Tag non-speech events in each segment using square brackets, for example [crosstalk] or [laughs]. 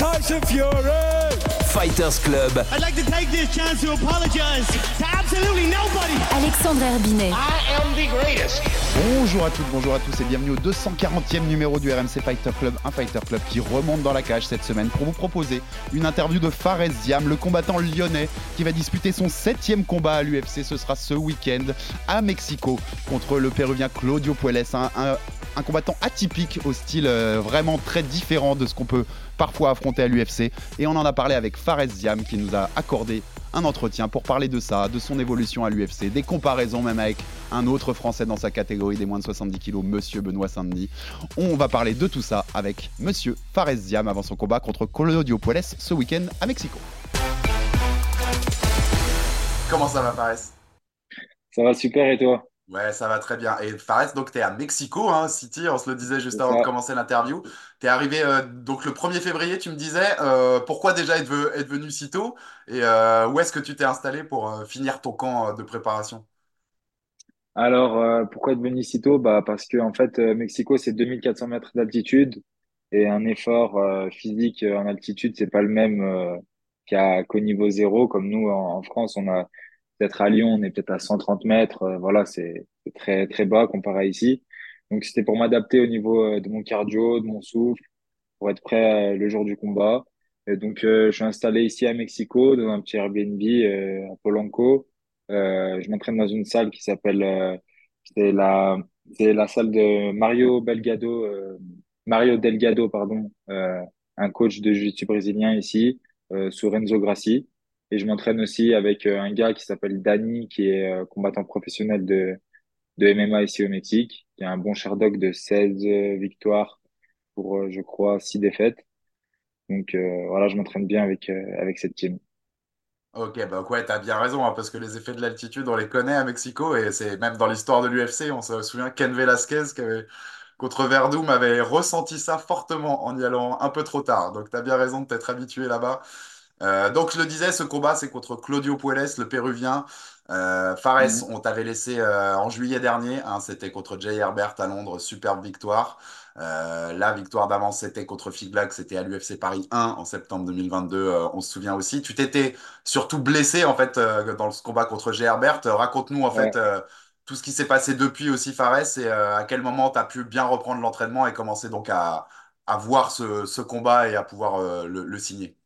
Tyson Fury. Fighters Club. I'd like to take this chance to apologize to absolutely nobody. Alexandre Herbinet. I am the greatest. Bonjour à toutes, bonjour à tous et bienvenue au 240e numéro du RMC Fighter Club, un Fighter Club qui remonte dans la cage cette semaine pour vous proposer une interview de Fares Ziam, le combattant lyonnais qui va disputer son septième combat à l'UFC. Ce sera ce week-end à Mexico contre le péruvien Claudio Puelles, un, un- un combattant atypique au style euh, vraiment très différent de ce qu'on peut parfois affronter à l'UFC. Et on en a parlé avec Fares Ziam qui nous a accordé un entretien pour parler de ça, de son évolution à l'UFC, des comparaisons même avec un autre Français dans sa catégorie des moins de 70 kilos, Monsieur Benoît Saint-Denis. On va parler de tout ça avec Monsieur Fares Ziam avant son combat contre Claudio Puelles ce week-end à Mexico. Comment ça va, Fares? Ça va super et toi? Ouais, ça va très bien. Et Fares, donc tu es à Mexico, hein, City, on se le disait juste C'est avant de ça. commencer l'interview. Tu es arrivé euh, donc le 1er février, tu me disais, euh, pourquoi déjà être, ve- être venu si tôt? Et euh, où est-ce que tu t'es installé pour euh, finir ton camp euh, de préparation? Alors, euh, pourquoi être venu si tôt? Bah, parce que en fait, euh, Mexico, c'est 2400 mètres d'altitude et un effort euh, physique euh, en altitude, c'est pas le même euh, qu'à qu'au niveau zéro. Comme nous, en, en France, on a peut-être à Lyon, on est peut-être à 130 mètres. euh, voilà, c'est très très bas comparé à ici. Donc, c'était pour m'adapter au niveau euh, de mon cardio, de mon souffle, pour être prêt euh, le jour du combat. Et donc, je suis installé ici à Mexico, dans un petit Airbnb à Polanco. Je m'entraîne dans une salle qui s'appelle, c'est la, c'est la salle de Mario Belgado, Mario Delgado, pardon, un coach de jiu-jitsu brésilien ici, euh, sous Renzo Grassi. Et je m'entraîne aussi avec euh, un gars qui s'appelle Dani, qui est euh, combattant professionnel de, de MMA ici au Mexique, qui a un bon Sherdog de 16 victoires pour, euh, je crois, 6 défaites. Donc euh, voilà, je m'entraîne bien avec, euh, avec cette team. Ok, bah ouais, t'as bien raison, hein, parce que les effets de l'altitude, on les connaît à Mexico, et c'est même dans l'histoire de l'UFC, on se souvient Ken Velasquez contre Verdum avait ressenti ça fortement en y allant un peu trop tard. Donc t'as bien raison de t'être habitué là-bas. Euh, donc je le disais, ce combat, c'est contre Claudio Puelles, le Péruvien. Euh, Fares, Mhm. on t'avait laissé euh, en juillet dernier, hein, c'était contre Jay Herbert à Londres, superbe victoire. La victoire d'avance, c'était contre Figlac, c'était à l'UFC Paris 1 en septembre 2022, euh, on se souvient aussi. Tu t'étais surtout blessé en fait dans ce combat contre Jay Herbert. Raconte-nous en Ouais. fait tout ce qui s'est passé depuis aussi, Fares, et à quel moment tu as pu bien reprendre l'entraînement et commencer donc à, à voir ce, ce combat et à pouvoir le, le signer?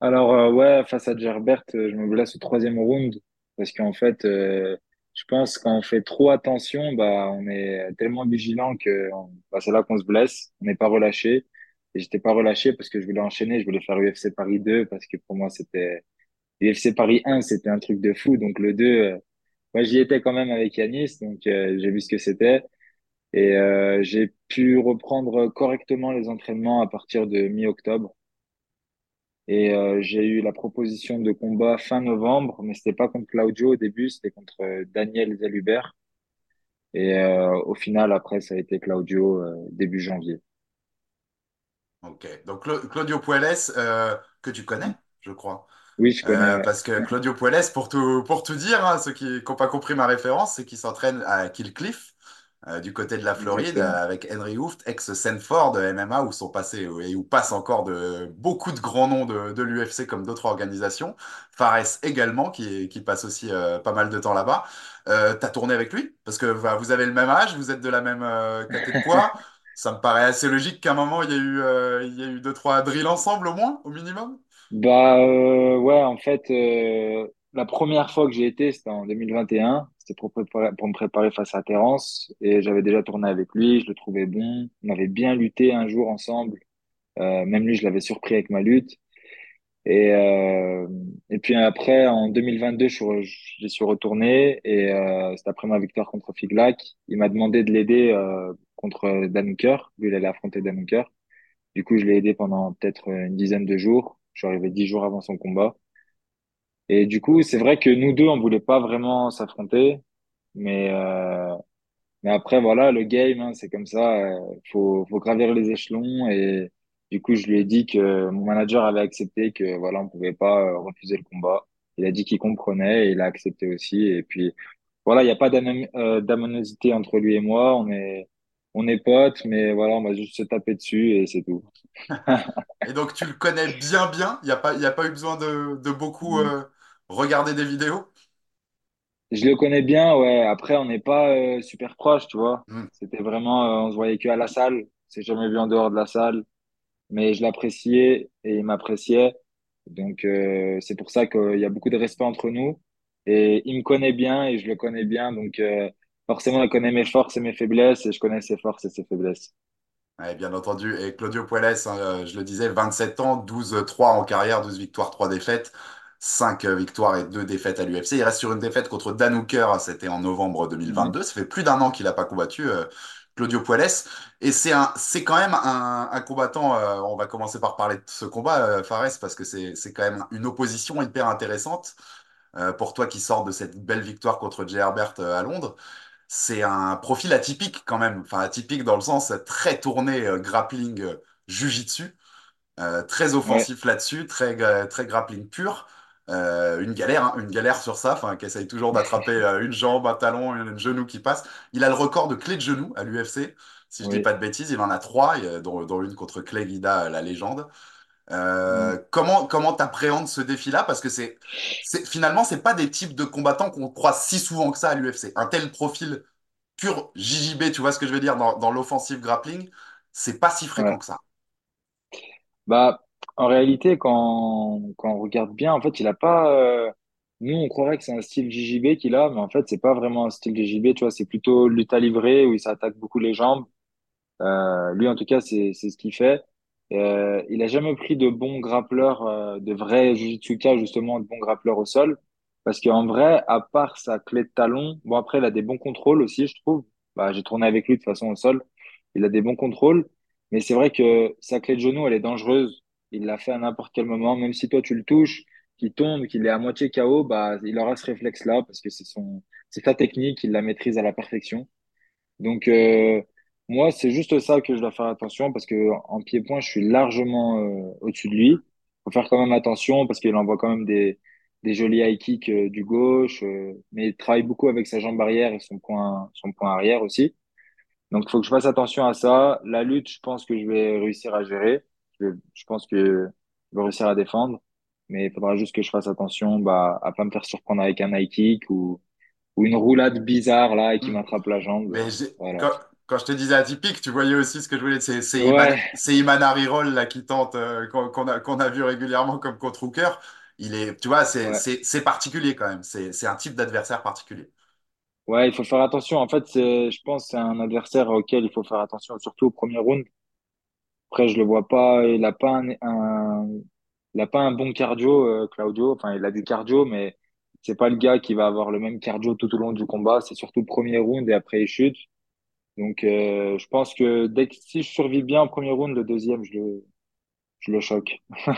Alors euh, ouais, face à Gerbert, euh, je me blesse au troisième round parce qu'en fait, euh, je pense quand on fait trop attention, bah on est tellement vigilant que bah, c'est là qu'on se blesse. On n'est pas relâché et j'étais pas relâché parce que je voulais enchaîner, je voulais faire UFC Paris 2 parce que pour moi c'était UFC Paris 1, c'était un truc de fou. Donc le 2, euh, moi j'y étais quand même avec Yanis, donc j'ai vu ce que c'était et j'ai pu reprendre correctement les entraînements à partir de mi-octobre. Et euh, j'ai eu la proposition de combat fin novembre, mais c'était pas contre Claudio au début, c'était contre euh, Daniel Zalubert. Et euh, au final, après, ça a été Claudio euh, début janvier. Ok, donc Cla- Claudio Puelles, que tu connais, je crois. Oui, je connais. Euh, parce que Claudio Puelles, pour tout, pour tout dire, hein, ceux qui n'ont pas compris ma référence, c'est qu'il s'entraîne à Killcliff, euh, du côté de la Floride, avec Henry Hooft, ex-Sanford MMA, où sont passés et où passent encore de, beaucoup de grands noms de, de l'UFC comme d'autres organisations. Fares également, qui, qui passe aussi euh, pas mal de temps là-bas. Euh, t'as tourné avec lui? Parce que bah, vous avez le même âge, vous êtes de la même catégorie de poids. Ça me paraît assez logique qu'à un moment, il y a eu, il y a eu deux, trois drills ensemble au moins, au minimum. Bah ouais, en fait, la première fois que j'ai été, c'était en 2021. Pour me préparer face à Terence. Et j'avais déjà tourné avec lui, je le trouvais bon. On avait bien lutté un jour ensemble. Euh, même lui, je l'avais surpris avec ma lutte. Et, euh, et puis après, en 2022, je suis, re- j'y suis retourné et euh, c'était après ma victoire contre Figlac. Il m'a demandé de l'aider euh, contre Dan Hooker. Lui, il allait affronter Dan Hooker. Du coup, je l'ai aidé pendant peut-être une dizaine de jours. Je suis arrivé dix jours avant son combat. Et du coup, c'est vrai que nous deux, on voulait pas vraiment s'affronter, mais euh, mais après, voilà, le game, hein, c'est comme ça. euh, faut faut gravir les échelons. Et du coup, je lui ai dit que mon manager avait accepté que voilà, on pouvait pas euh, refuser le combat. Il a dit qu'il comprenait et il a accepté aussi. Et puis voilà, il n'y a pas d'anom- euh, entre lui et moi. On est on est potes, mais voilà, on va juste se taper dessus et c'est tout. [laughs] Et donc, tu le connais bien, bien. Il n'y a pas, il y a pas eu besoin de, de beaucoup Mm. euh, regarder des vidéos? Je le connais bien, ouais. Après, on n'est pas euh, super proches, tu vois. Hmm. C'était vraiment, euh, on se voyait que à la salle. C'est jamais vu en dehors de la salle. Mais je l'appréciais et il m'appréciait. Donc, euh, c'est pour ça qu'il y a beaucoup de respect entre nous. Et il me connaît bien et je le connais bien. Donc, euh, forcément, il connaît mes forces et mes faiblesses et je connais ses forces et ses faiblesses. Ouais, bien entendu. Et Claudio Puelles, hein, je le disais, 27 ans, 12-3 en carrière, 12 victoires, 3 défaites, 5 victoires et 2 défaites à l'UFC. Il reste sur une défaite contre Dan Hooker, c'était en novembre Mhm. 2022. Ça fait plus d'un an qu'il n'a pas combattu, euh, Claudio Puelles. Et c'est un, c'est quand même un, un combattant, euh, on va commencer par parler de ce combat, euh, Fares, parce que c'est, c'est quand même une opposition hyper intéressante euh, pour toi qui sors de cette belle victoire contre Jay Herbert euh, à Londres. C'est un profil atypique quand même, enfin atypique dans le sens très tourné euh, grappling euh, jiu-jitsu, euh, très Ouais, offensif là-dessus, très, très grappling pur. Euh, une galère, hein, une galère sur ça, enfin, qui essaye toujours d'attraper euh, une jambe, un talon, un genou qui passe. Il a le record de clé de genou à l'UFC, si je dis oui. pas de bêtises, il en a trois, dont, dont une contre Clay Guida, la légende. Euh, comment comment t'appréhendes ce défi-là? Parce que c'est, c'est finalement, c'est pas des types de combattants qu'on croise si souvent que ça à l'UFC. Un tel profil pur JJB, tu vois ce que je veux dire, dans, dans l'offensive grappling, c'est pas si fréquent Ouais. que ça. Bah, en réalité, quand, quand on regarde bien, en fait, il a pas. euh, Nous, on croirait que c'est un style JJB qu'il a, mais en fait, c'est pas vraiment un style JJB. Tu vois, c'est plutôt lutte à livrer où il s'attaque beaucoup les jambes. Euh, lui, en tout cas, c'est ce qu'il fait. Euh, il a jamais pris de bons grappleurs, de vrais Jujitsuka, justement, de bons grappleurs au sol. Parce qu'en vrai, à part sa clé de talon, bon, après, il a des bons contrôles aussi, je trouve. Bah, j'ai tourné avec lui de toute façon au sol. Il a des bons contrôles. Mais c'est vrai que sa clé de genou, elle est dangereuse. Il l'a fait à n'importe quel moment. Même si toi, tu le touches, qu'il tombe, qu'il est à moitié KO, bah, il aura ce réflexe-là parce que c'est son, c'est sa technique, il la maîtrise à la perfection. Donc, euh, moi, c'est juste ça que je dois faire attention parce que en pied-point, je suis largement euh, au-dessus de lui. Faut faire quand même attention parce qu'il envoie quand même des, des jolis high kicks euh, du gauche, euh, mais il travaille beaucoup avec sa jambe arrière et son point, son point arrière aussi. Donc, il faut que je fasse attention à ça. La lutte, je pense que je vais réussir à gérer. Je, pense que je vais réussir à défendre, mais il faudra juste que je fasse attention bah, à pas me faire surprendre avec un high kick ou, ou une roulade bizarre là et qui Hmm. m'attrape la jambe. Mais j'ai- Voilà. quand, quand je te disais atypique, tu voyais aussi ce que je voulais. C'est c'est Ouais, Iman là qui tente, euh, qu'on a, qu'on a vu régulièrement comme contre Hooker. Il est, tu vois, c'est ouais, particulier quand même. C'est un type d'adversaire particulier. ouais, il faut faire attention. En fait, je pense, que c'est un adversaire auquel il faut faire attention, surtout au premier round. Après, je le vois pas, il a pas un, un- il a pas un bon cardio, euh, Claudio. Enfin, il a du cardio, mais c'est pas le gars qui va avoir le même cardio tout au long du combat. C'est surtout le premier round et après il chute. Donc, euh, je pense que dès que si je survis bien au premier round, le deuxième, je le, je le choque. [laughs]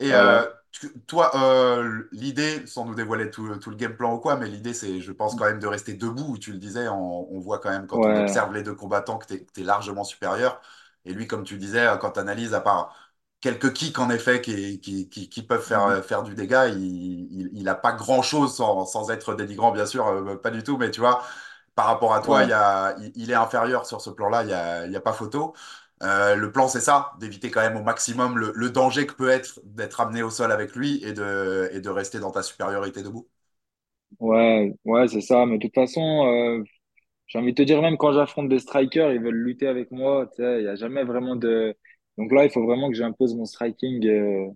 Et euh, tu- toi, euh, l'idée, sans nous dévoiler tout, tout le game plan ou quoi, mais l'idée, c'est, je pense, quand même de rester debout. Tu le disais, on, on voit quand même quand on Ouais, observe les deux combattants que tu es, largement supérieur. Et lui, comme tu disais, euh, quand tu analyses, à part quelques kicks, en effet, qui, qui, qui, qui peuvent faire, Mhm. euh, faire du dégât, il, il, il a pas grand-chose sans, sans être dénigrant, bien sûr, euh, pas du tout, mais tu vois, par rapport à toi, il, y a, il, il est inférieur sur ce plan-là, il n'y a, il y a pas photo. Euh, le plan, c'est ça, d'éviter quand même au maximum le, le danger que peut être d'être amené au sol avec lui et de, et de rester dans ta supériorité debout. Ouais, ouais, c'est ça. Mais de toute façon, euh, j'ai envie de te dire, même quand j'affronte des strikers, ils veulent lutter avec moi. Il y a jamais vraiment de. Donc là, il faut vraiment que j'impose mon striking. euh,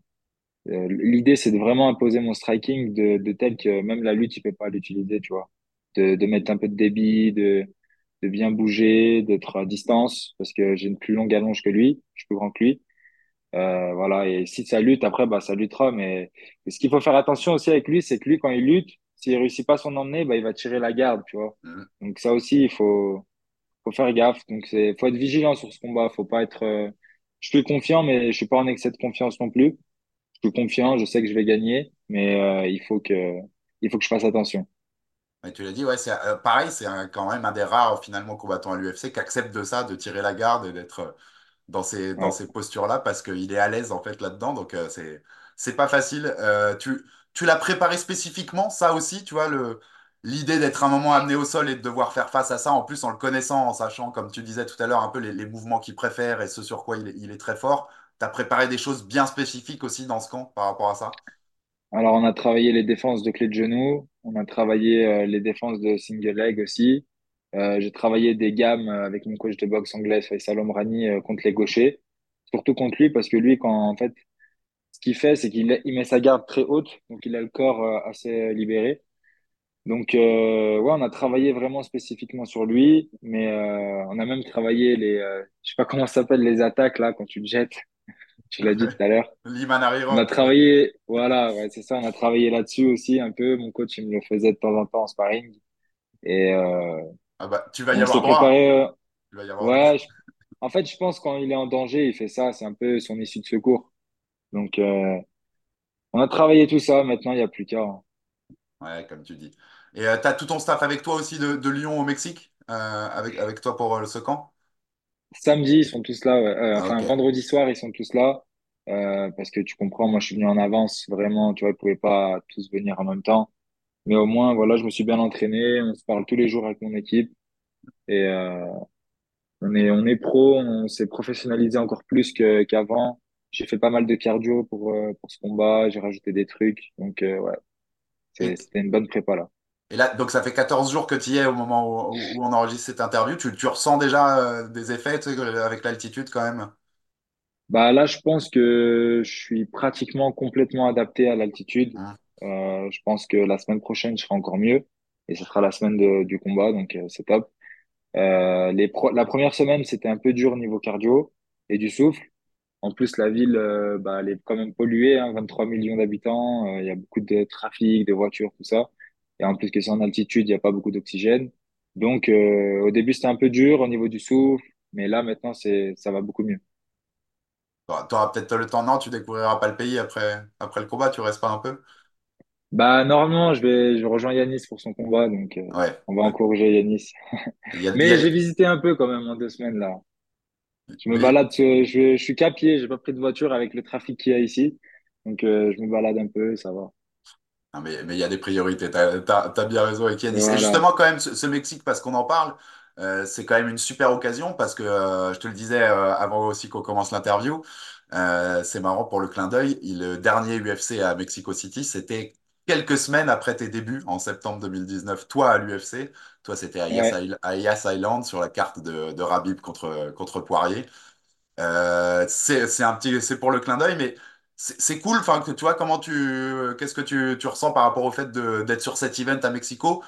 euh, l'idée, c'est de vraiment imposer mon striking de, de tel que même la lutte, il peut pas l'utiliser, tu vois. De, de mettre un peu de débit, de, de bien bouger, d'être à distance, parce que j'ai une plus longue allonge que lui, je suis plus grand que lui. Euh, voilà, et si ça lutte, après, bah, ça luttera. Mais ce qu'il faut faire attention aussi avec lui, c'est que lui, quand il lutte, s'il réussit pas son emmener, bah, il va tirer la garde, tu vois. Donc ça aussi, il faut, faut faire gaffe. Donc c'est, faut être vigilant sur ce combat. Faut pas être, euh, je suis confiant, mais je suis pas en excès de confiance non plus. Je suis confiant, je sais que je vais gagner, mais euh, il faut que, il faut que je fasse attention. Mais tu l'as dit, ouais, c'est euh, pareil, c'est quand même un des rares finalement combattants à l'UFC qui accepte de ça, de tirer la garde et d'être dans ces, dans Ouais. ces postures-là parce qu'il est à l'aise en fait là-dedans. Donc euh, c'est, c'est pas facile. Euh, tu, tu l'as préparé spécifiquement, ça aussi, tu vois, l'idée d'être un moment amené au sol et de devoir faire face à ça, en plus en le connaissant, en sachant, comme tu disais tout à l'heure, un peu les, mouvements qu'il préfère et ce sur quoi il est, très fort. Tu as préparé des choses bien spécifiques aussi dans ce camp par rapport à ça? Alors, on a travaillé les défenses de clé de genou, on a travaillé euh, les défenses de single leg aussi. Euh, j'ai travaillé des gammes euh, avec mon coach de boxe anglaise, Faisal Omrani, contre les gauchers. Surtout contre lui, parce que lui, quand en fait, ce qu'il fait, c'est qu'il il met sa garde très haute, donc il a le corps euh, assez libéré. Donc, euh, ouais, on a travaillé vraiment spécifiquement sur lui, mais euh, on a même travaillé les, euh, je sais pas comment ça s'appelle, les attaques là quand tu te jettes. [laughs] Tu l'as dit tout à l'heure. On a travaillé, voilà, ouais, c'est ça, on a travaillé là-dessus aussi un peu. Mon coach, il me le faisait de temps en temps en sparring. Et Ah bah, tu vas y avoir droit. préparé. Tu vas y avoir ouais, je- en fait, je pense quand il est en danger, il fait ça. C'est un peu son issue de secours. Donc, euh, on a travaillé tout ça. Maintenant, il n'y a plus qu'à. hein. Ouais, comme tu dis. Et tu as tout ton staff avec toi aussi de, de Lyon au Mexique, euh, avec, avec toi pour euh, ce camp? Samedi, ils sont tous là. ouais. Euh, Ah, enfin, ok. vendredi soir, ils sont tous là. Euh, parce que tu comprends, moi, je suis venu en avance. Vraiment, tu vois, ils pouvaient pas tous venir en même temps. Mais au moins, voilà, je me suis bien entraîné. On se parle tous les jours avec mon équipe. Et, euh, On est, on est pro, on s'est professionnalisé encore plus que, qu'avant. J'ai fait pas mal de cardio pour, euh, pour ce combat, j'ai rajouté des trucs. Donc, euh, ouais, c'était une bonne prépa là. et là, donc ça fait 14 jours que tu y es au moment où, où on enregistre cette interview. Tu, tu ressens déjà euh, des effets, tu sais, avec l'altitude quand même? Bah là, je pense que je suis pratiquement complètement adapté à l'altitude. Hein Euh, je pense que la semaine prochaine, je serai encore mieux. Et ce sera la semaine de- du combat, donc euh, c'est top. Les pro- la première semaine, c'était un peu dur au niveau cardio et du souffle. En plus, la ville, euh, bah, elle est quand même polluée, hein, 23 millions d'habitants. euh, Il y a beaucoup de trafic, de voitures, tout ça. Et en plus que c'est en altitude, il n'y a pas beaucoup d'oxygène. Donc, euh, au début, c'était un peu dur au niveau du souffle, mais là, maintenant, c'est, ça va beaucoup mieux. Tu auras peut-être le temps, non, tu découvriras pas le pays après, après le combat, tu restes pas un peu? Bah, normalement, je vais, je rejoins Yanis pour son combat, donc euh, Ouais, on va ouais. encourager Yanis. Il y a, il y [laughs] Mais j'ai visité un peu quand même en deux semaines là. Je me balade, je, je suis qu'à pied, j'ai pas pris de voiture avec le trafic qu'il y a ici, donc euh, je me balade un peu, ça va. Non, mais mais il y a des priorités, t'as, t'as, t'as bien raison avec Yanis. Et Voilà. justement, quand même, ce, ce Mexique, parce qu'on en parle, euh, c'est quand même une super occasion, parce que euh, je te le disais avant aussi qu'on commence l'interview, c'est marrant pour le clin d'œil, il- le dernier UFC à Mexico City, c'était quelques semaines après tes débuts, en septembre 2019, toi à l'UFC, toi c'était à Yas, Ouais, Island, sur la carte de, de Khabib contre, contre Poirier. Euh, c'est un petit, c'est pour le clin d'œil, mais c'est cool. Enfin, que tu vois comment tu, qu'est-ce que tu, tu ressens par rapport au fait d'être sur cet event à Mexico?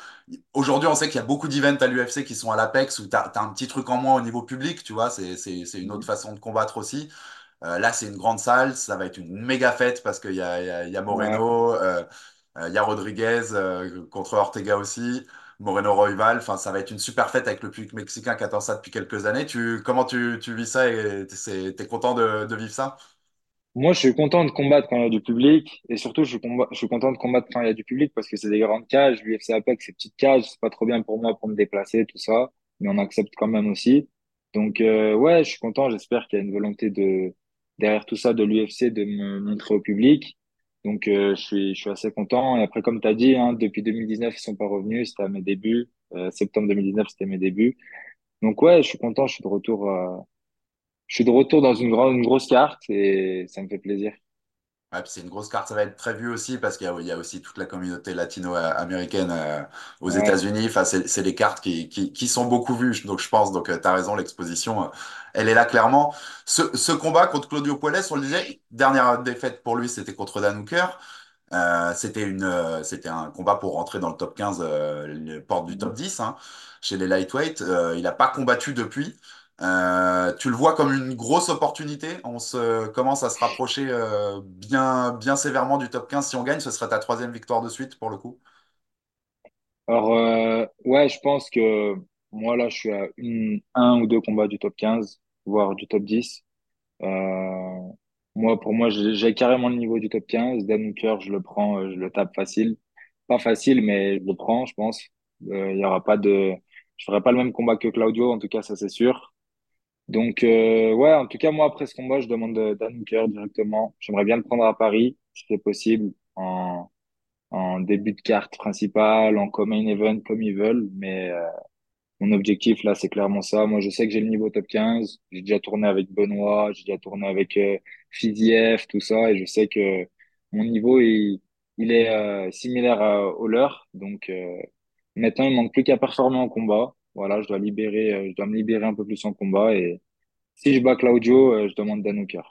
Aujourd'hui, on sait qu'il y a beaucoup d'events à l'UFC qui sont à l'Apex où t'as, t'as un petit truc en moins au niveau public, tu vois. C'est une autre façon de combattre aussi. Euh, là, c'est une grande salle, ça va être une méga fête parce qu'il y a, y a, y a. Moreno, euh, il y a Rodriguez euh, contre Ortega aussi, Moreno Royval. Enfin, ça va être une super fête avec le public mexicain qui attend ça depuis quelques années. Tu, comment tu, vis ça et t'es, t'es content de, vivre ça? Moi, je suis content de combattre quand il y a du public et surtout, je suis, content de combattre quand il y a du public parce que c'est des grandes cages. L'UFC Apex, c'est petites cages, c'est pas trop bien pour moi pour me déplacer, tout ça, mais on accepte quand même aussi. Donc, euh, ouais, je suis content. J'espère qu'il y a une volonté de, derrière tout ça de l'UFC de me montrer au public. Donc, euh, je suis, je suis assez content. Et après, comme tu as dit, hein, depuis 2019, ils sont pas revenus. C'était à mes débuts. Euh, septembre 2019, c'était mes débuts. Donc, ouais, je suis content. Je suis de retour, euh, je suis de retour dans une grande, une grosse carte et ça me fait plaisir. Ouais, puis c'est une grosse carte, ça va être très vu aussi parce qu'il y a, il y a aussi toute la communauté latino-américaine euh, aux Ouais. États-Unis. Enfin, c'est, c'est des cartes qui, qui, qui sont beaucoup vues, donc je pense. Donc, tu as raison, l'exposition, euh, elle est là clairement. Ce, ce combat contre Claudio Puelles, on le disait, dernière défaite pour lui, c'était contre Dan Hooker. Euh, c'était une, euh, c'était un combat pour rentrer dans le top 15, euh, les portes du top 10 hein, chez les lightweight. Euh, il n'a pas combattu depuis. Euh, tu le vois comme une grosse opportunité. On se commence à se rapprocher euh, bien, bien sévèrement du top 15. Si on gagne, ce serait ta troisième victoire de suite pour le coup. Alors, euh, ouais, je pense que moi, là, je suis à une, un ou deux combats du top 15, voire du top 10. Euh, moi, pour moi, j'ai carrément le niveau du top 15. Dan Hooker, je le prends, euh, je le tape facile. Pas facile, mais je le prends, je pense. Euh, Il y aura pas de, je ferai pas le même combat que Claudio, en tout cas, ça c'est sûr. Donc, euh, ouais, en tout cas, moi, après ce combat, je demande euh, Dan Hooker directement. J'aimerais bien le prendre à Paris, si c'est possible, en, début de carte principale, en main event, comme ils veulent. Mais euh, mon objectif, là, c'est clairement ça. Moi, je sais que j'ai le niveau top 15. J'ai déjà tourné avec Benoît, j'ai déjà tourné avec euh, tout ça. Et je sais que mon niveau, il, il est euh, similaire à- au leur. Donc, euh, maintenant, il manque plus qu'à performer en combat. Voilà, je dois libérer, euh, je dois me libérer un peu plus en combat. Et si je bats Claudio, euh, je demande Dan Hooker.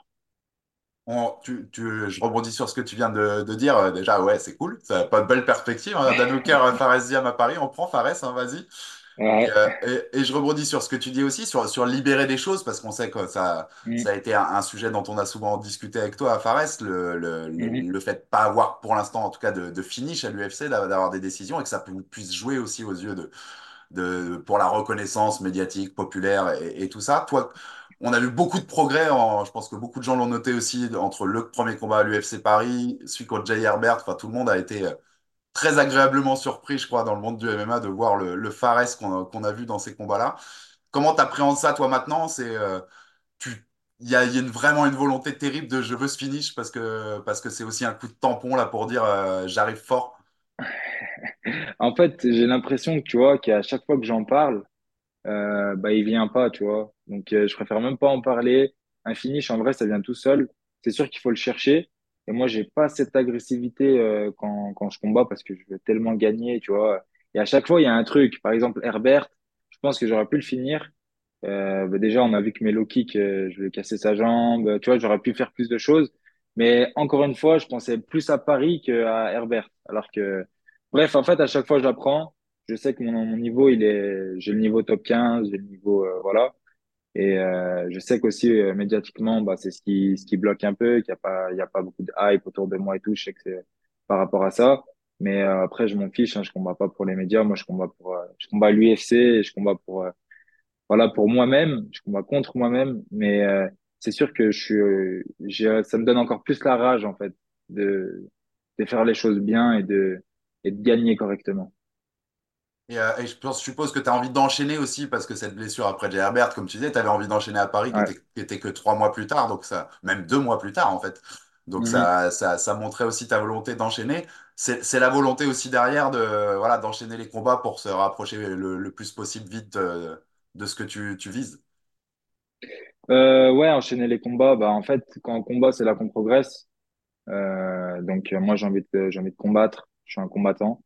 On- tu, tu- je rebondis sur ce que tu viens de, de dire. Euh, Déjà, ouais, c'est cool. Ça pas de belle perspective. Hein. Dan Hooker, euh, Fares Diam à Paris. On prend Fares, hein, vas-y. Et, euh, et- et je rebondis sur ce que tu dis aussi, sur, sur libérer des choses, parce qu'on sait que ça, Mhm. ça a été un, un sujet dont on a souvent discuté avec toi à Fares, le, le, le, Mhm. le fait de pas avoir, pour l'instant en tout cas, de, de finish à l'UFC, d'a- d'avoir des décisions et que ça pu- puisse jouer aussi aux yeux de, pour la reconnaissance médiatique, populaire et, tout ça. Toi, on a vu beaucoup de progrès, je pense que beaucoup de gens l'ont noté aussi, entre le premier combat à l'UFC Paris, celui contre Jay Herbert, enfin tout le monde a été euh, très agréablement surpris, je crois, dans le monde du MMA de voir le, le Fares qu'on a, vu dans ces combats-là. Comment tu appréhendes ça, toi, maintenant? C'est, euh, il y a, vraiment une volonté terrible de je veux ce finish parce que parce que c'est aussi un coup de tampon là pour dire euh, j'arrive fort. [laughs] En fait, j'ai l'impression que tu vois qu'à chaque fois que j'en parle, euh, bah il vient pas, tu vois. Donc euh, je préfère même pas en parler. Un finish, en vrai, ça vient tout seul. C'est sûr qu'il faut le chercher. Et moi, j'ai pas cette agressivité euh, quand quand je combats parce que je veux tellement gagner, tu vois. Et à chaque fois, il y a un truc. Par exemple, Herbert, je pense que j'aurais pu le finir. Bah, déjà, on a vu que mes low kicks, je vais casser sa jambe. Tu vois, j'aurais pu faire plus de choses. Mais encore une fois, je pensais plus à Paris qu'à Herbert. Alors que, bref, en fait, à chaque fois, j'apprends. Je sais que mon, mon niveau, il est, j'ai le niveau top 15, j'ai le niveau, euh, voilà. Et euh, je sais qu'aussi euh, médiatiquement, bah, c'est ce qui, ce qui bloque un peu, qu'il n'y a pas, il y a pas beaucoup de hype autour de moi et tout. Je sais que c'est par rapport à ça. Mais euh, après, je m'en fiche. Hein, je combats pas pour les médias. Moi, je combats pour, euh, je combats l'UFC je combats pour, euh, voilà, pour moi-même. Je combats contre moi-même. Mais c'est sûr que je suis, euh, j'ai, ça me donne encore plus la rage en fait de, de faire les choses bien et de, et de gagner correctement. Et, euh, et je pense, je suppose que tu as envie d'enchaîner aussi parce que cette blessure après Jay Herbert, comme tu disais, tu avais envie d'enchaîner à Paris qui était, qui était que trois mois plus tard, donc ça, même deux mois plus tard en fait. Donc Mhm. ça, ça, ça montrait aussi ta volonté d'enchaîner. C'est, c'est la volonté aussi derrière de, voilà, d'enchaîner les combats pour se rapprocher le, le plus possible vite de, de ce que tu, tu vises. Euh, ouais, enchaîner les combats. Bah, en fait, quand on combat, c'est là qu'on progresse. Euh, donc, euh, moi, j'ai envie de, j'ai envie de combattre. Je suis un combattant.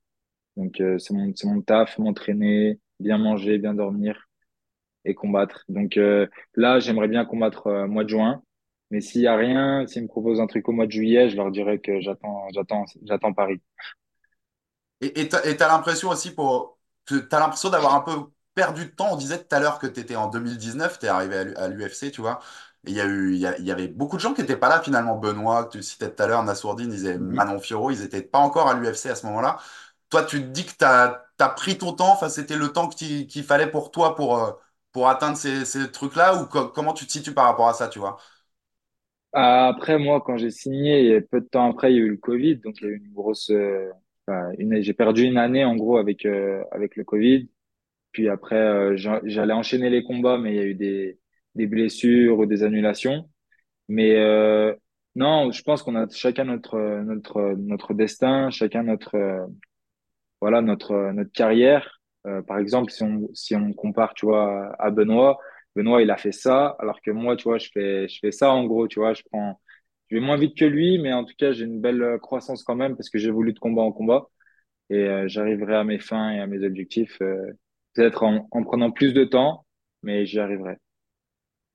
Donc, euh, c'est mon, c'est mon taf, m'entraîner, bien manger, bien dormir et combattre. Donc, euh, là, j'aimerais bien combattre euh, mois de juin. Mais s'il y a rien, s'ils me proposent un truc au mois de juillet, je leur dirais que j'attends, j'attends, j'attends Paris. Et et t'as, l'impression aussi pour, t'as l'impression d'avoir un peu perdu de temps. On disait tout à l'heure que t'étais en 2019, t'es arrivé à l'U- à l'UFC, tu vois. Et il y a eu, il y, a- il y avait beaucoup de gens qui n'étaient pas là finalement. Benoît, que tu citais tout à l'heure, Nassourdine, ils étaient- Mhm. Manon Fiorot, ils étaient pas encore à l'UFC à ce moment-là. Toi, tu te dis que t'as, t'as pris ton temps, enfin, c'était le temps qu'il qu'il fallait pour toi pour, euh, pour atteindre ces, ces trucs-là, ou co- comment tu te situes par rapport à ça, tu vois? Après, moi, quand j'ai signé, et peu de temps après, il y a eu le Covid, donc il y a eu une grosse, euh, enfin, une, j'ai perdu une année en gros avec euh, avec le Covid. Puis après, euh, j'a- j'allais enchaîner les combats, mais il y a eu des des blessures ou des annulations. Mais euh, non, je pense qu'on a chacun notre notre notre destin, chacun notre euh, voilà notre notre carrière. Euh, par exemple, si on si on compare, tu vois, à Benoît, Benoît il a fait ça, alors que moi, tu vois, je fais je fais ça en gros, tu vois, je prends je vais moins vite que lui, mais en tout cas, j'ai une belle croissance quand même parce que j'évolue de combat en combat et euh, j'arriverai à mes fins et à mes objectifs peut-être en, en prenant plus de temps, mais j'y arriverai.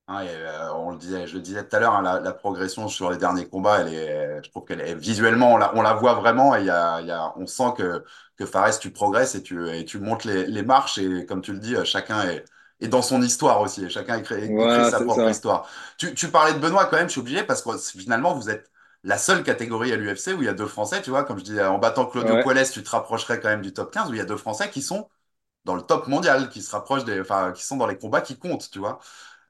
Et, euh, on le disait, je le disais tout à l'heure, hein, la, la progression sur les derniers combats, elle est, je trouve qu'elle est visuellement, on la, on la voit vraiment et il y a, il y a, on sent que, que Fares, tu progresses et tu, et tu montes les, les marches et comme tu le dis, chacun est, dans son histoire aussi et chacun écrit, écrit Voilà, sa propre ça. histoire. Tu, tu parlais de Benoît quand même, je suis obligé parce que finalement, vous êtes la seule catégorie à l'UFC où il y a deux Français, tu vois, comme je disais, en battant Claudio Ouais. Puelles, tu te rapprocherais quand même du top 15 où il y a deux Français qui sont dans le top mondial, qui se rapprochent des, enfin, qui sont dans les combats qui comptent, tu vois.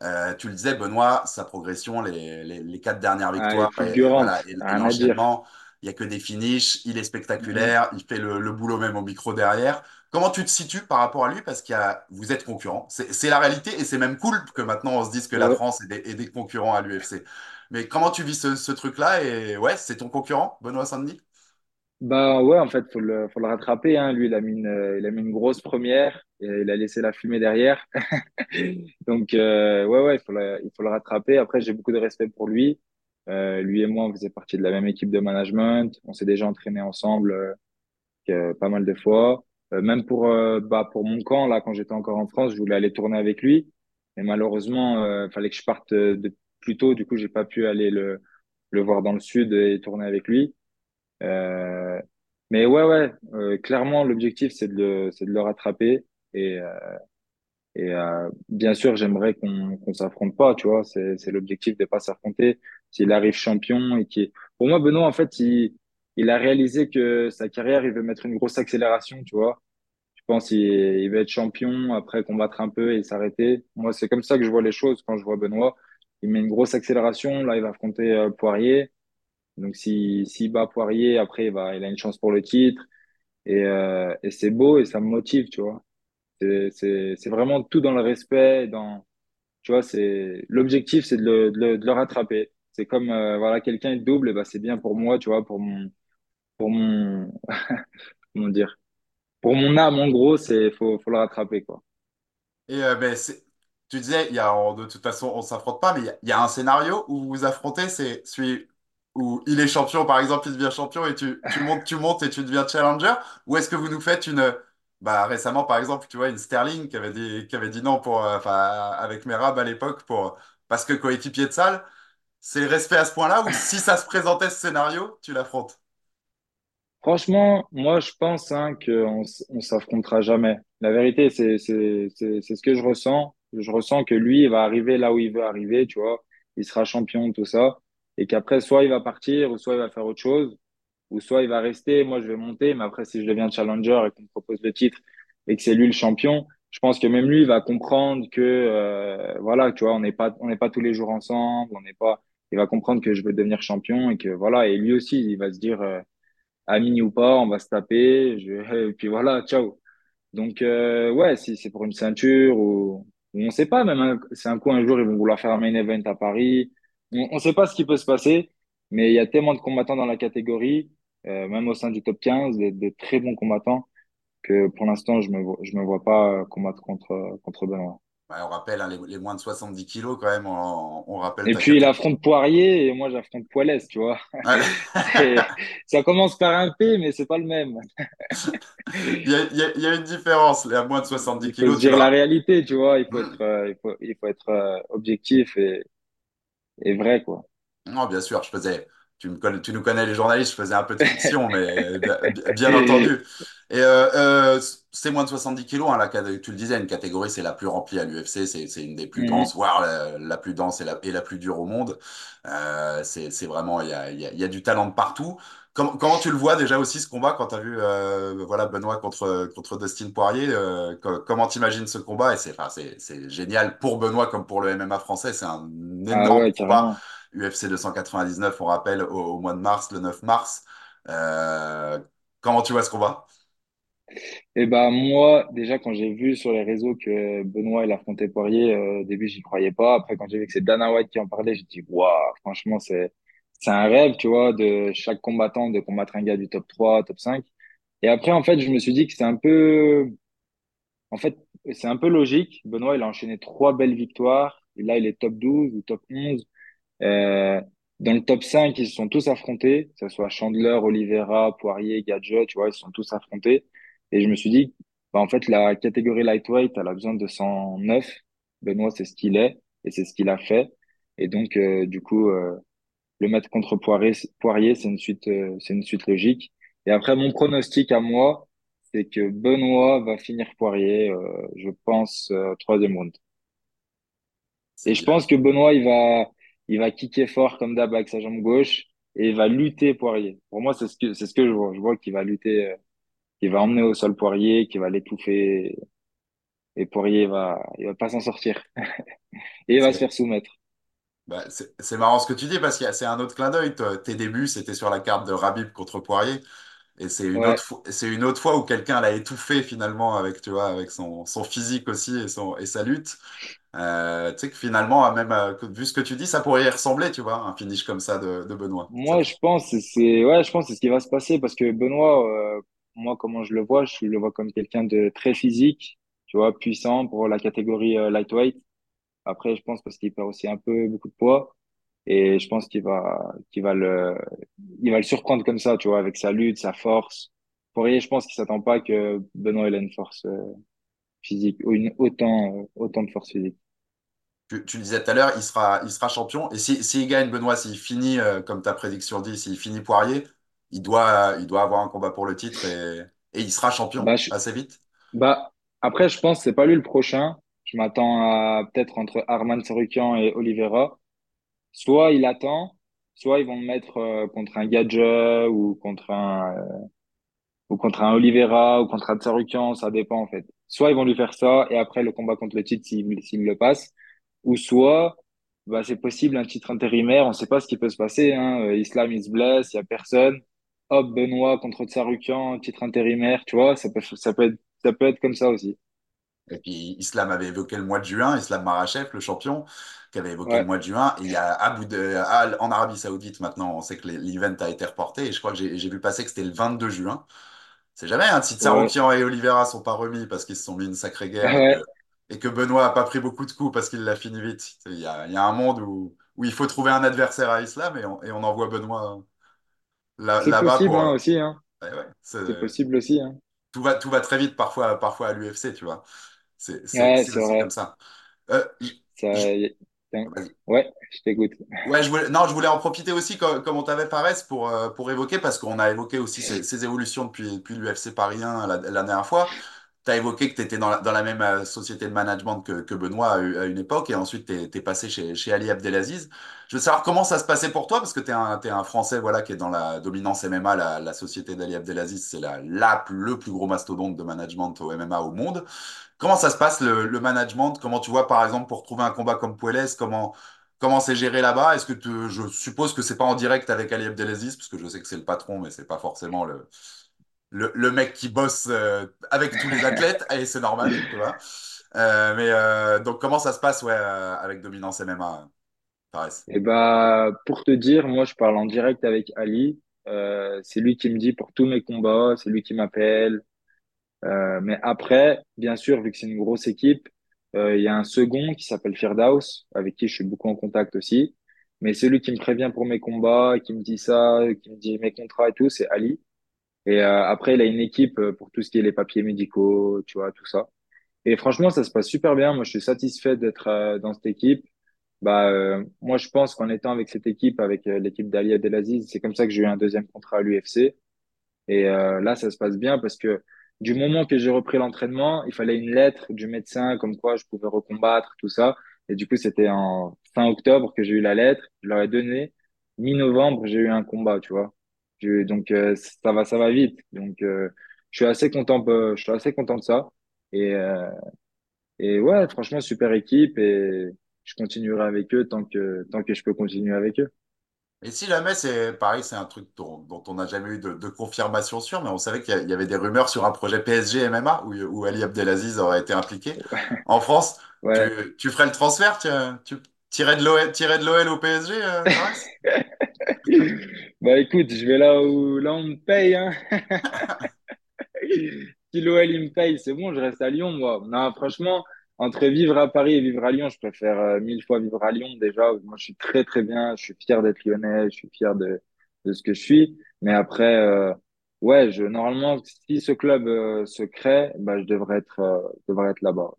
Euh, tu le disais, Benoît, sa progression, les, les, les quatre dernières Ah, victoires, et, voilà, et, et l'enchaînement, il n'y a que des finishes, il est Mhm. spectaculaire, il fait le, le boulot même au micro derrière. Comment tu te situes par rapport à lui? Parce qu'il y a, vous êtes concurrents. C'est la réalité et c'est même cool que maintenant on se dise que la. France est des, est des concurrents à l'UFC. Mais comment tu vis ce, ce truc-là? Et ouais, c'est ton concurrent, Benoît Saint-Denis? Bah ouais, en fait, faut le, faut le rattraper. Hein. Lui, il a mis une, il a mis une grosse première et il a laissé la fumée derrière. [laughs] Donc euh, ouais, ouais, il faut le, il faut le rattraper. Après, j'ai beaucoup de respect pour lui. Euh, lui et moi, on faisait partie de la même équipe de management. On s'est déjà entraînés ensemble euh, pas mal de fois. Euh, même pour, euh, bah, pour mon camp, là, quand j'étais encore en France, je voulais aller tourner avec lui. Mais malheureusement, euh, fallait que je parte de plus tôt. Du coup, j'ai pas pu aller le, le voir dans le sud et tourner avec lui. Euh, mais ouais, ouais, euh, clairement, l'objectif, c'est de le, c'est de le rattraper. Et, euh, et euh, bien sûr, j'aimerais qu'on qu'on s'affronte pas, tu vois. C'est, c'est l'objectif de pas s'affronter. S'il arrive champion et qui, pour moi, Benoît, en fait, il, il a réalisé que sa carrière, il veut mettre une grosse accélération, tu vois. Je pense qu'il il veut être champion, après combattre un peu et s'arrêter. Moi, c'est comme ça que je vois les choses quand je vois Benoît. Il met une grosse accélération. Là, il va affronter euh, Poirier. Donc, si, s'il bat Poirier, après, il va, il a une chance pour le titre. Et, euh, et c'est beau et ça me motive, tu vois. C'est, vraiment tout dans le respect, dans, tu vois, l'objectif, c'est de le, de le, de le rattraper. C'est comme, euh, voilà, quelqu'un est double, ben, c'est bien pour moi, tu vois, pour mon, pour mon, [laughs] comment dire, pour mon âme, en gros, c'est, faut, faut le rattraper, quoi. Et euh, ben, tu disais, il y a, de toute façon, on s'affronte pas, mais il y, il y a un scénario où vous vous affrontez, c'est celui où il est champion, par exemple, il devient champion et tu, montes, tu montes et tu deviens challenger, ou est-ce que vous nous faites une, bah, récemment, par exemple, tu vois, une Sterling qui avait dit, non pour, euh, avec Merab à l'époque, pour, parce que coéquipier de salle, c'est le respect à ce point-là, ou si ça se présentait ce scénario, tu l'affrontes? Franchement, moi, je pense hein, qu'on s- on s'affrontera jamais. La vérité, c'est c'est ce que je ressens. Je ressens que lui, il va arriver là où il veut arriver, tu vois. Il sera champion, tout ça, et qu'après, soit il va partir, ou soit il va faire autre chose, ou soit il va rester. Moi, je vais monter, mais après, si je deviens challenger et qu'on me propose le titre et que c'est lui le champion, je pense que même lui, il va comprendre que euh, voilà, tu vois, on n'est pas on n'est pas tous les jours ensemble, on n'est pas. Il va comprendre que je veux devenir champion et que voilà, et lui aussi, il va se dire. euh, ami ou pas, on va se taper, je... [laughs] et puis voilà, ciao. Donc, euh, ouais, si c'est pour une ceinture ou, on sait pas, même, c'est un coup, un jour, ils vont vouloir faire un main event à Paris. On, on sait pas ce qui peut se passer, mais il y a tellement de combattants dans la catégorie, euh, même au sein du top 15, de, de très bons combattants, que pour l'instant, je me, vois- je me vois pas euh, combattre contre, contre Benoît. Ouais, on rappelle, hein, les, les moins de 70 kilos, quand même, on, on rappelle Et puis, il affronte Poirier et moi, j'affronte Poilès, tu vois. C'est, [laughs] ça commence par un P, mais c'est pas le même. [laughs] Il y a, il y a- il y a une différence. Les moins de 70 il faut kilos, dire la réalité, tu vois. Il faut être, euh, il faut, il faut être euh, objectif et, et vrai, quoi. Non, bien sûr, je faisais. Tu me connais, tu nous connais les journalistes, je faisais un peu de fiction, mais bien, bien entendu. Et euh, euh, c'est moins de 70 kilos, hein, la, tu le disais, une catégorie, c'est la plus remplie à l'UFC, c'est une des plus denses, Mhm. voire la, la plus dense et la, et la plus dure au monde. Euh, c'est vraiment, il y a, il y a, il y a du talent de partout. Comment, comment tu le vois déjà aussi ce combat quand tu as vu euh, voilà, Benoît contre, contre Dustin Poirier euh, co- Comment t'imagines ce combat? Et c'est enfin, génial pour Benoît comme pour le MMA français, c'est un Ah énorme ouais, combat. UFC 299, on rappelle, au, au mois de mars, le 9 mars. Euh, comment tu vois ce combat? Et ben moi, déjà, quand j'ai vu sur les réseaux que Benoît, il affrontait Poirier, au début, j'y croyais pas. Après, quand j'ai vu que c'est Dana White qui en parlait, j'ai dit, waouh, franchement, c'est, c'est un rêve, tu vois, de chaque combattant de combattre un gars du top 3 top cinq Et après, en fait, je me suis dit que c'est un peu, En fait, c'est un peu logique. Benoît, il a enchaîné trois belles victoires. Là, il est top 12 ou top 11. Euh, dans le top 5, ils se sont tous affrontés, que ce soit Chandler, Oliveira, Poirier, Gadget, tu vois, ils se sont tous affrontés. Et je me suis dit, bah, en fait, la catégorie lightweight, elle a besoin de 109. Benoît, c'est ce qu'il est et c'est ce qu'il a fait. Et donc, euh, du coup, euh, le mettre contre Poirier, Poirier, c'est une suite, euh, c'est une suite logique. Et après, mon pronostic à moi, c'est que Benoît va finir Poirier, euh, je pense, euh, troisième round. Et je pense que Benoît, il va, il va kicker fort comme d'hab avec sa jambe gauche et il va lutter Poirier. Pour moi, c'est ce que, c'est ce que je vois. Je vois qu'il va lutter, euh, qu'il va emmener au sol Poirier, qu'il va l'étouffer. et Poirier il va, il va pas s'en sortir [laughs] et il va se faire soumettre. Bah, c'est- c'est marrant ce que tu dis parce que c'est un autre clin d'œil. Toi, Tes débuts, c'était sur la carte de Rabib contre Poirier. Et c'est une autre c'est une autre fois où quelqu'un l'a étouffé finalement avec, tu vois, avec son, son physique aussi et, son, et sa lutte. Euh, tu sais que finalement, même euh, que- vu ce que tu dis, ça pourrait y ressembler, tu vois, un finish comme ça de, de Benoît. Ça moi je pense que c'est ouais, je pense que c'est ce qui va se passer parce que Benoît, euh, moi comment je le vois, je le vois comme quelqu'un de très physique, tu vois, puissant pour la catégorie euh, lightweight. Après, je pense parce qu'il perd aussi un peu beaucoup de poids. Et je pense qu'il va, qu'il va le, il va le surprendre comme ça, tu vois, avec sa lutte, sa force. Poirier, je pense qu'il s'attend pas que Benoît il a une force euh, physique, ou une autant, euh, autant de force physique. Tu, tu disais tout à l'heure, il sera, il sera champion. Et si, s'il gagne, Benoît, s'il finit, euh, comme ta prédiction dit, s'il finit Poirier, il doit, il doit avoir un combat pour le titre et, et il sera champion Bah, je- assez vite. bah, après, je pense que c'est pas lui le prochain. Je m'attends à peut-être entre Arman Tsarukyan et Oliveira. Soit il attend, soit ils vont le mettre euh, contre un Gadja ou contre un, ou contre un Oliveira ou contre un Tsarukyan, ça dépend en fait. Soit ils vont lui faire ça et après le combat contre le titre s'il s'il le passe, ou soit bah, c'est possible un titre intérimaire, on sait pas ce qui peut se passer. Hein. Euh, Islam il se blesse, il y a personne. Hop, Benoît contre Tsarukyan, titre intérimaire, tu vois, ça peut ça peut être ça peut être comme ça aussi. Et puis Islam avait évoqué le mois de juin, Islam Makhachev, le champion, qui avait évoqué le Ouais, mois de juin. Et il y a Abu de, à- en Arabie Saoudite maintenant, on sait que l'event a été reporté. Et je crois que j'ai vu passer que c'était le 22 juin. C'est jamais, hein, si ouais, Tsaroukian et Oliveira sont pas remis parce qu'ils se sont mis une sacrée guerre et ouais, que, et que Benoît a pas pris beaucoup de coups parce qu'il l'a fini vite. Il y a, il y a un monde où, où il faut trouver un adversaire à Islam et on, et on envoie Benoît là, c'est là-bas possible pour. hein, aussi, hein. ouais, ouais, C'est possible aussi, tout va, tout va très vite parfois, parfois à l'UFC, tu vois. C'est Ouais, comme ça. Euh, j- Ça, j- y- Tiens. vas-y. ouais, je t'écoute. Ouais, je voulais, non, je voulais en profiter aussi, comme, comme on t'avait Fares, pour, euh, pour évoquer, parce qu'on a évoqué aussi ces, ces évolutions depuis, depuis l'UFC Paris 1 la, la dernière fois. Tu as évoqué que tu étais dans la, même euh, société de management que, Benoît à, à une époque, et ensuite tu es, passé chez, Ali Abdelaziz. Je veux savoir comment ça se passait pour toi, parce que tu es un, Français voilà, qui est dans la dominance MMA, la, la société d'Ali Abdelaziz, c'est la, la, le plus gros mastodonte de management au MMA au monde. Comment ça se passe le, management? Comment tu vois, par exemple, pour trouver un combat comme Puelles, comment comment c'est géré là-bas? Est-ce que je suppose que c'est pas en direct avec Ali Abdelaziz, parce que je sais que c'est le patron, mais c'est pas forcément le, le, le mec qui bosse euh, avec tous les athlètes, et c'est normal, tu vois. Euh, mais euh, donc comment ça se passe ouais, avec Dominance MMA? Et bah, pour te dire, moi, je parle en direct avec Ali. C'est lui qui me dit pour tous mes combats, c'est lui qui m'appelle. Mais après, bien sûr, vu que c'est une grosse équipe, il y a un second qui s'appelle Firdaus, avec qui je suis beaucoup en contact aussi. Mais celui qui me prévient pour mes combats, qui me dit ça, qui me dit mes contrats et tout, c'est Ali. Et euh, après, il a une équipe euh, pour tout ce qui est les papiers médicaux, tu vois, tout ça. Et franchement, ça se passe super bien. Moi, je suis satisfait d'être euh, dans cette équipe. Bah, euh, moi, je pense qu'en étant avec cette équipe, avec l'équipe d'Ali Abdelaziz, c'est comme ça que j'ai eu un deuxième contrat à l'UFC. Et euh, là, ça se passe bien parce que du moment que j'ai repris l'entraînement, il fallait une lettre du médecin comme quoi je pouvais recombattre, tout ça. Et du coup, c'était en fin octobre que j'ai eu la lettre. Je leur ai donné. Mi-novembre, j'ai eu un combat, tu vois. Je- donc, euh, ça va, ça va vite. Donc, euh, je suis assez content, euh, je suis assez content de ça. Et, et ouais, franchement, super équipe et je continuerai avec eux tant que, tant que je peux continuer avec eux. Et si jamais c'est pareil, c'est un truc dont, dont on n'a jamais eu de, de confirmation sûre, mais on savait qu'il y avait des rumeurs sur un projet PSG MMA où, où Ali Abdelaziz aurait été impliqué. [laughs] En France, tu, tu ferais le transfert, tu, tu tirais de l'OL, au PSG, euh? [laughs] Bah écoute, je vais là où là on me paye, hein. [laughs] Si l'OL il me paye, c'est bon, je reste à Lyon, moi. Non, franchement, entre vivre à Paris et vivre à Lyon, je préfère euh, mille fois vivre à Lyon déjà. Moi, je suis très très bien, je suis fier d'être lyonnais, je suis fier de, de ce que je suis. Mais après, euh, ouais, je normalement, si ce club euh, se crée, bah je devrais être, je devrais être là-bas.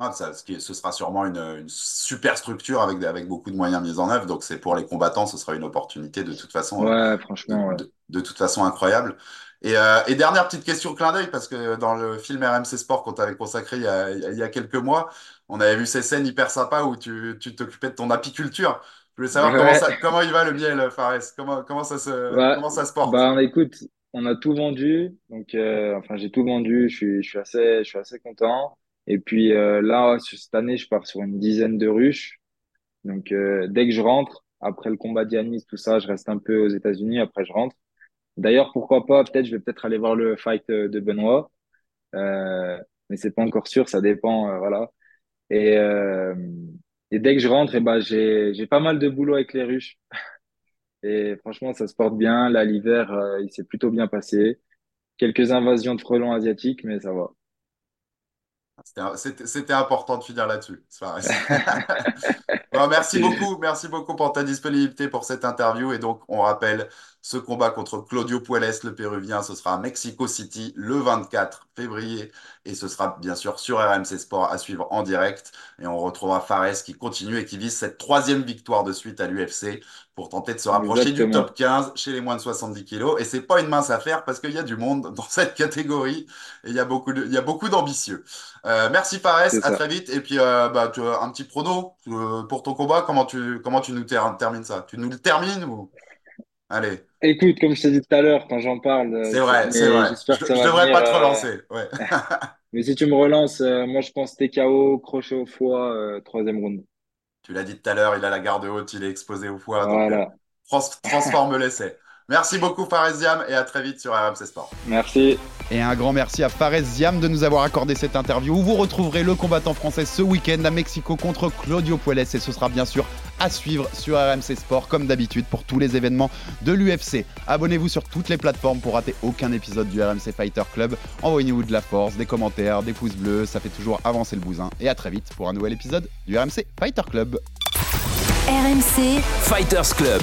Non, ça, ce, qui- ce sera sûrement une, une super structure avec, avec beaucoup de moyens mis en œuvre. Donc, c'est pour les combattants, ce sera une opportunité de toute façon, euh, Ouais, de, franchement, ouais. de- de toute façon incroyable. Et, euh, et dernière petite question clin d'œil, parce que dans le film RMC Sport qu'on t'avait consacré il y a, il y a quelques mois, on avait vu ces scènes hyper sympas où tu tu t'occupais de ton apiculture. Je voulais savoir comment Ouais. ça, comment il va le miel, Fares? Comment, comment ça se, Bah, comment ça se porte? bah, écoute, on a tout vendu, donc euh, enfin j'ai tout vendu, je suis, je suis assez, je suis assez content. Et puis euh, là, cette année, je pars sur une dizaine de ruches. Donc euh, dès que je rentre, après le combat d'Yanis, tout ça, je reste un peu aux États-Unis. Après, je rentre. D'ailleurs, pourquoi pas Peut-être, je vais peut-être aller voir le fight euh, de Benoît. Euh, mais c'est pas encore sûr, ça dépend, euh, voilà. Et, euh, et dès que je rentre, et ben j'ai j'ai pas mal de boulot avec les ruches. [laughs] Et franchement, ça se porte bien. Là, l'hiver, il s'est plutôt bien passé. Quelques invasions de frelons asiatiques, mais ça va. C'était important de finir là-dessus. Bon, [laughs] [laughs] merci beaucoup, merci beaucoup pour ta disponibilité pour cette interview. Et donc, on rappelle ce combat contre Claudio Puelles, le Péruvien. Ce sera à Mexico City le 24 février. Et ce sera bien sûr sur RMC Sport à suivre en direct. Et on retrouvera Fares qui continue et qui vise cette troisième victoire de suite à l'UFC pour tenter de se rapprocher du top 15 chez les moins de 70 kilos. Et c'est pas une mince affaire parce qu'il y a du monde dans cette catégorie et il y a beaucoup de, il y a beaucoup d'ambitieux. Euh, merci Fares, à ça. très vite. Et puis, euh, bah, tu as un petit prono euh, pour ton combat. Comment tu, comment tu nous ter- termines ça? Tu nous le termines ou? Allez, Écoute, comme je t'ai dit tout à l'heure, quand j'en parle, euh, c'est vrai, c'est vrai. j'espère Je, que ça je va devrais venir. pas te euh, relancer. Ouais. [laughs] mais si tu me relances, euh, moi je pense TKO, crochet au foie, euh, troisième round. Tu l'as dit tout à l'heure, il a la garde haute, il est exposé au foie, donc euh, Voilà. trans- transforme l'essai. [laughs] Merci beaucoup Fares Diam et à très vite sur RMC Sport. Merci. Et un grand merci à Fares Ziam de nous avoir accordé cette interview où vous retrouverez le combattant français ce week-end à Mexico contre Claudio Puelles et ce sera bien sûr à suivre sur RMC Sport comme d'habitude pour tous les événements de l'UFC. Abonnez-vous sur toutes les plateformes pour rater aucun épisode du RMC Fighter Club. Envoyez-nous de la force, des commentaires, des pouces bleus, ça fait toujours avancer le bousin. Et à très vite pour un nouvel épisode du RMC Fighter Club. RMC, Fighters Club.